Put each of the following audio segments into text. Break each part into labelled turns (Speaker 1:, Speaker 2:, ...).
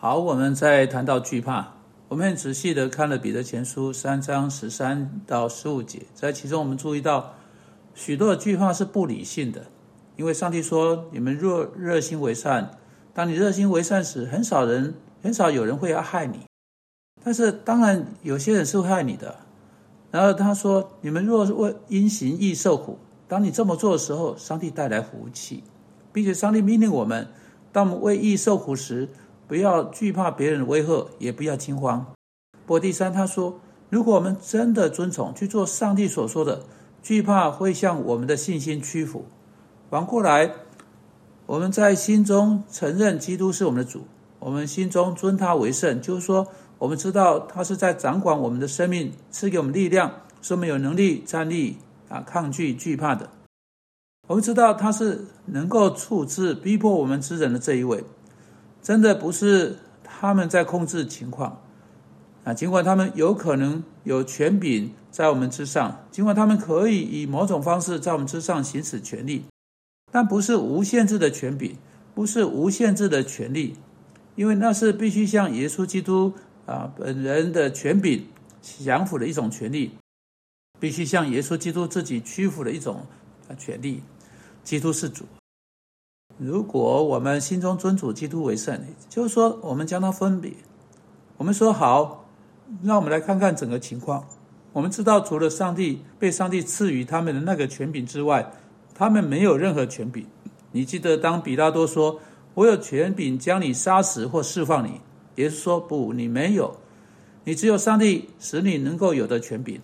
Speaker 1: 好，我们再谈到惧怕，我们很仔细的看了彼得前书三章十三到十五节，在其中我们注意到许多的惧怕是不理性的，因为上帝说：“你们若热心为善，当你热心为善时，很少人很少有人会要害你，但是当然有些人是会害你的。”然后他说：“你们若为因行义受苦，当你这么做的时候，上帝带来福气，并且上帝命令我们，当我们为义受苦时。”不要惧怕别人的威吓，也不要惊慌。不过第三，他说，如果我们真的遵从去做上帝所说的，惧怕会向我们的信心屈服。反过来，我们在心中承认基督是我们的主，我们心中尊他为圣，就是说，我们知道他是在掌管我们的生命，赐给我们力量，使我们有能力站立啊，抗拒惧怕的。我们知道他是能够处置逼迫我们之人的这一位。真的不是他们在控制情况啊！尽管他们有可能有权柄在我们之上，尽管他们可以以某种方式在我们之上行使权利，但不是无限制的权柄，不是无限制的权利，因为那是必须向耶稣基督啊本人的权柄降服的一种权利，必须向耶稣基督自己屈服的一种啊权利。基督是主。如果我们心中尊主基督为圣，就是说，我们将它分别。我们说好，让我们来看看整个情况。我们知道，除了上帝被上帝赐予他们的那个权柄之外，他们没有任何权柄。你记得，当比拉多说：“我有权柄将你杀死或释放你。”耶稣说：“不，你没有，你只有上帝使你能够有的权柄。”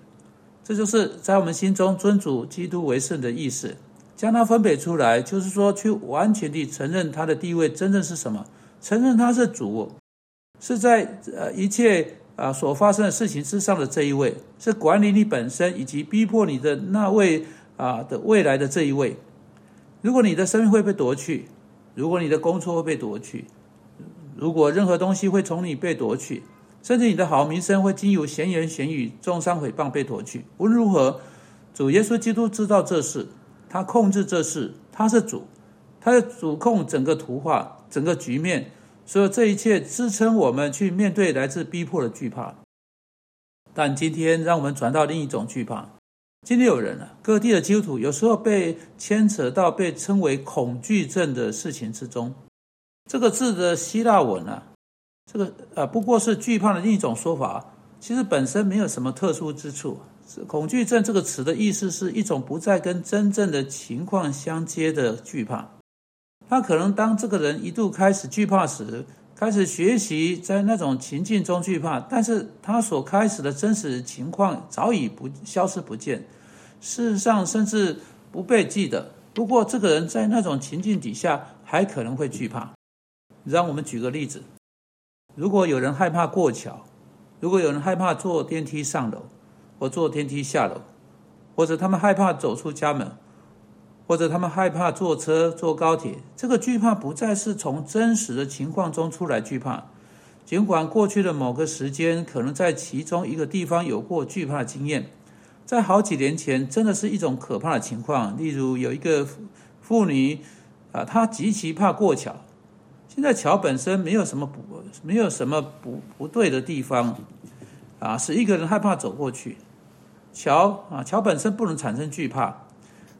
Speaker 1: 这就是在我们心中尊主基督为圣的意思。将它分别出来，就是说，去完全地承认他的地位真正是什么，承认他是主，是在呃一切啊所发生的事情之上的这一位，是管理你本身以及逼迫你的那位啊的未来的这一位。如果你的生命会被夺去，如果你的工作会被夺去，如果任何东西会从你被夺去，甚至你的好名声会经由闲言闲语、重伤诽谤被夺去，无论如何，主耶稣基督知道这事。他控制这事，他是主，他在主控整个图画、整个局面，所有这一切支撑我们去面对来自逼迫的惧怕。但今天，让我们转到另一种惧怕。今天有人啊，各地的基督徒有时候被牵扯到被称为恐惧症的事情之中。这个字的希腊文啊，这个呃不过是惧怕的另一种说法，其实本身没有什么特殊之处。恐惧症这个词的意思是一种不再跟真正的情况相接的惧怕。他可能当这个人一度开始惧怕时，开始学习在那种情境中惧怕，但是他所开始的真实情况早已不消失不见，事实上甚至不被记得。不过这个人在那种情境底下还可能会惧怕。让我们举个例子：如果有人害怕过桥，如果有人害怕坐电梯上楼。或坐电梯下楼，或者他们害怕走出家门，或者他们害怕坐车、坐高铁。这个惧怕不再是从真实的情况中出来惧怕，尽管过去的某个时间可能在其中一个地方有过惧怕经验，在好几年前真的是一种可怕的情况。例如有一个妇女啊，她极其怕过桥。现在桥本身没有什么不没有什么不不对的地方。啊，使一个人害怕走过去。桥啊，桥本身不能产生惧怕。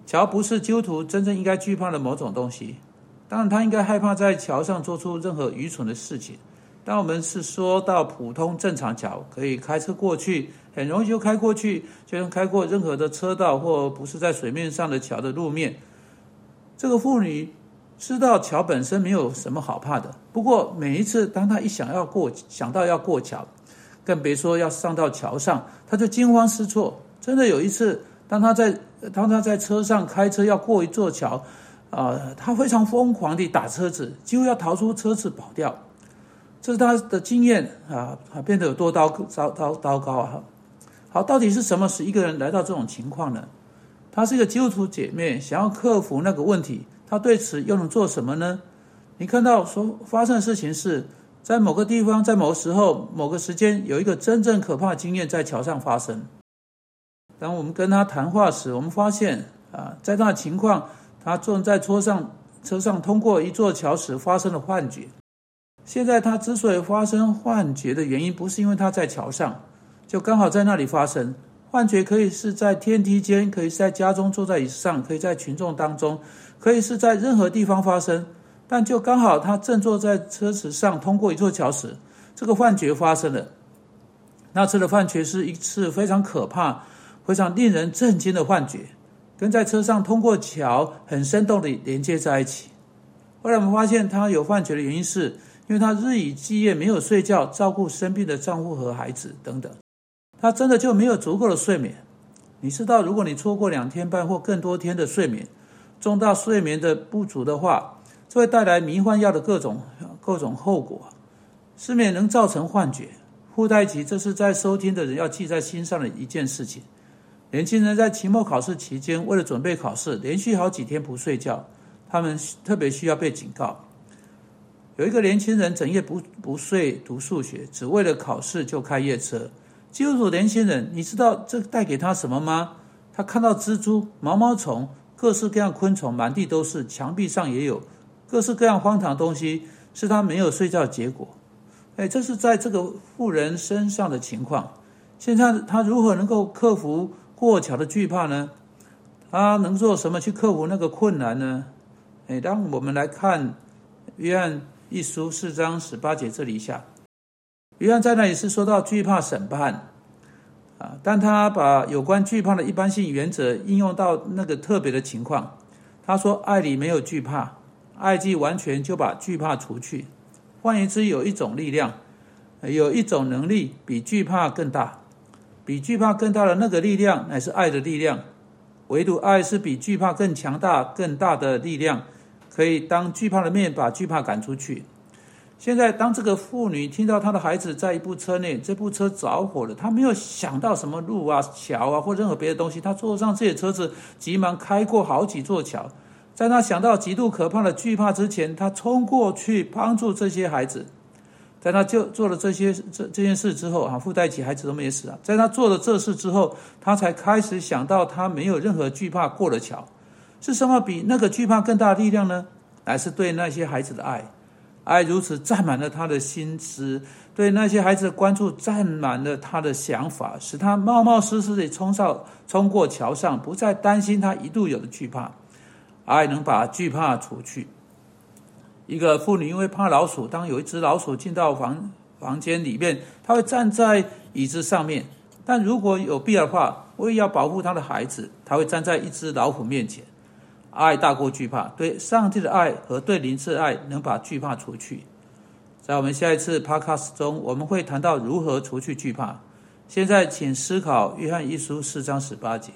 Speaker 1: 桥不是基督徒真正应该惧怕的某种东西。当然，他应该害怕在桥上做出任何愚蠢的事情。但我们是说到普通正常桥，可以开车过去，很容易就开过去，就能开过任何的车道或不是在水面上的桥的路面。这个妇女知道桥本身没有什么好怕的。不过每一次当她一想要过，想到要过桥。更别说要上到桥上，他就惊慌失措。真的有一次，当他在当他在车上开车要过一座桥，啊，他非常疯狂地打车子，几乎要逃出车子跑掉。这是他的经验啊，变得有多糟糟糟糟糕啊！好，到底是什么使一个人来到这种情况呢？她是一个基督徒姐妹，想要克服那个问题，她对此又能做什么呢？你看到所发生的事情是。在某个地方，在某个时候、某个时间，有一个真正可怕的经验在桥上发生。当我们跟他谈话时，我们发现啊，在那情况，他坐在车上，车上通过一座桥时发生了幻觉。现在他之所以发生幻觉的原因，不是因为他在桥上，就刚好在那里发生。幻觉可以是在天梯间，可以是在家中坐在椅子上，可以在群众当中，可以是在任何地方发生。但就刚好他正坐在车子上通过一座桥时，这个幻觉发生了。那次的幻觉是一次非常可怕、非常令人震惊的幻觉，跟在车上通过桥很生动的连接在一起。后来我们发现他有幻觉的原因，是因为他日以继夜没有睡觉，照顾生病的丈夫和孩子等等。他真的就没有足够的睡眠。你知道，如果你错过两天半或更多天的睡眠，重大睡眠的不足的话，会带来迷幻药的各种各种后果。失眠能造成幻觉，附带起这是在收听的人要记在心上的一件事情。年轻人在期末考试期间，为了准备考试，连续好几天不睡觉，他们特别需要被警告。有一个年轻人整夜不不睡读数学，只为了考试就开夜车。基督徒年轻人，你知道这带给他什么吗？他看到蜘蛛、毛毛虫、各式各样昆虫满地都是，墙壁上也有各式各样荒唐的东西，是他没有睡觉的结果。哎，这是在这个富人身上的情况。现在他如何能够克服过桥的惧怕呢？他能做什么去克服那个困难呢？哎，当我们来看约翰一书四章十八节这里一下。约翰在那里是说到惧怕审判，啊，但他把有关惧怕的一般性原则应用到那个特别的情况。他说：“爱里没有惧怕，爱既完全，就把惧怕除去。换言之，有一种力量，有一种能力比惧怕更大，比惧怕更大的那个力量乃是爱的力量。唯独爱是比惧怕更强大、更大的力量，可以当惧怕的面把惧怕赶出去。”现在，当这个妇女听到她的孩子在一部车内，这部车着火了，她没有想到什么路啊、桥啊或任何别的东西，她坐上这些车子，急忙开过好几座桥。在他想到极度可怕的惧怕之前，他冲过去帮助这些孩子。在他就做了这些这这件事之后，啊，附带起孩子都没死啊。在他做了这事之后，他才开始想到，他没有任何惧怕过了桥。是什么比那个惧怕更大的力量呢？还是对那些孩子的爱？爱如此占满了他的心思，对那些孩子的关注占满了他的想法，使他冒冒失失地冲上、冲过桥上，不再担心他一度有的惧怕。爱能把惧怕除去。一个妇女因为怕老鼠，当有一只老鼠进到房房间里面，她会站在椅子上面；但如果有必要的话，为要保护她的孩子，她会站在一只老虎面前。爱大过惧怕，对上帝的爱和对灵的爱能把惧怕除去。在我们下一次 podcast 中，我们会谈到如何除去惧怕。现在，请思考约翰一书四章十八节。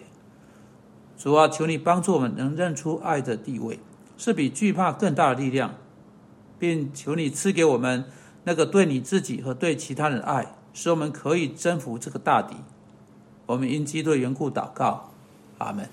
Speaker 1: 主啊，求你帮助我们能认出爱的地位是比惧怕更大的力量，并求你赐给我们那个对你自己和对其他人的爱，使我们可以征服这个大敌。我们因基督的缘故祷告，阿门。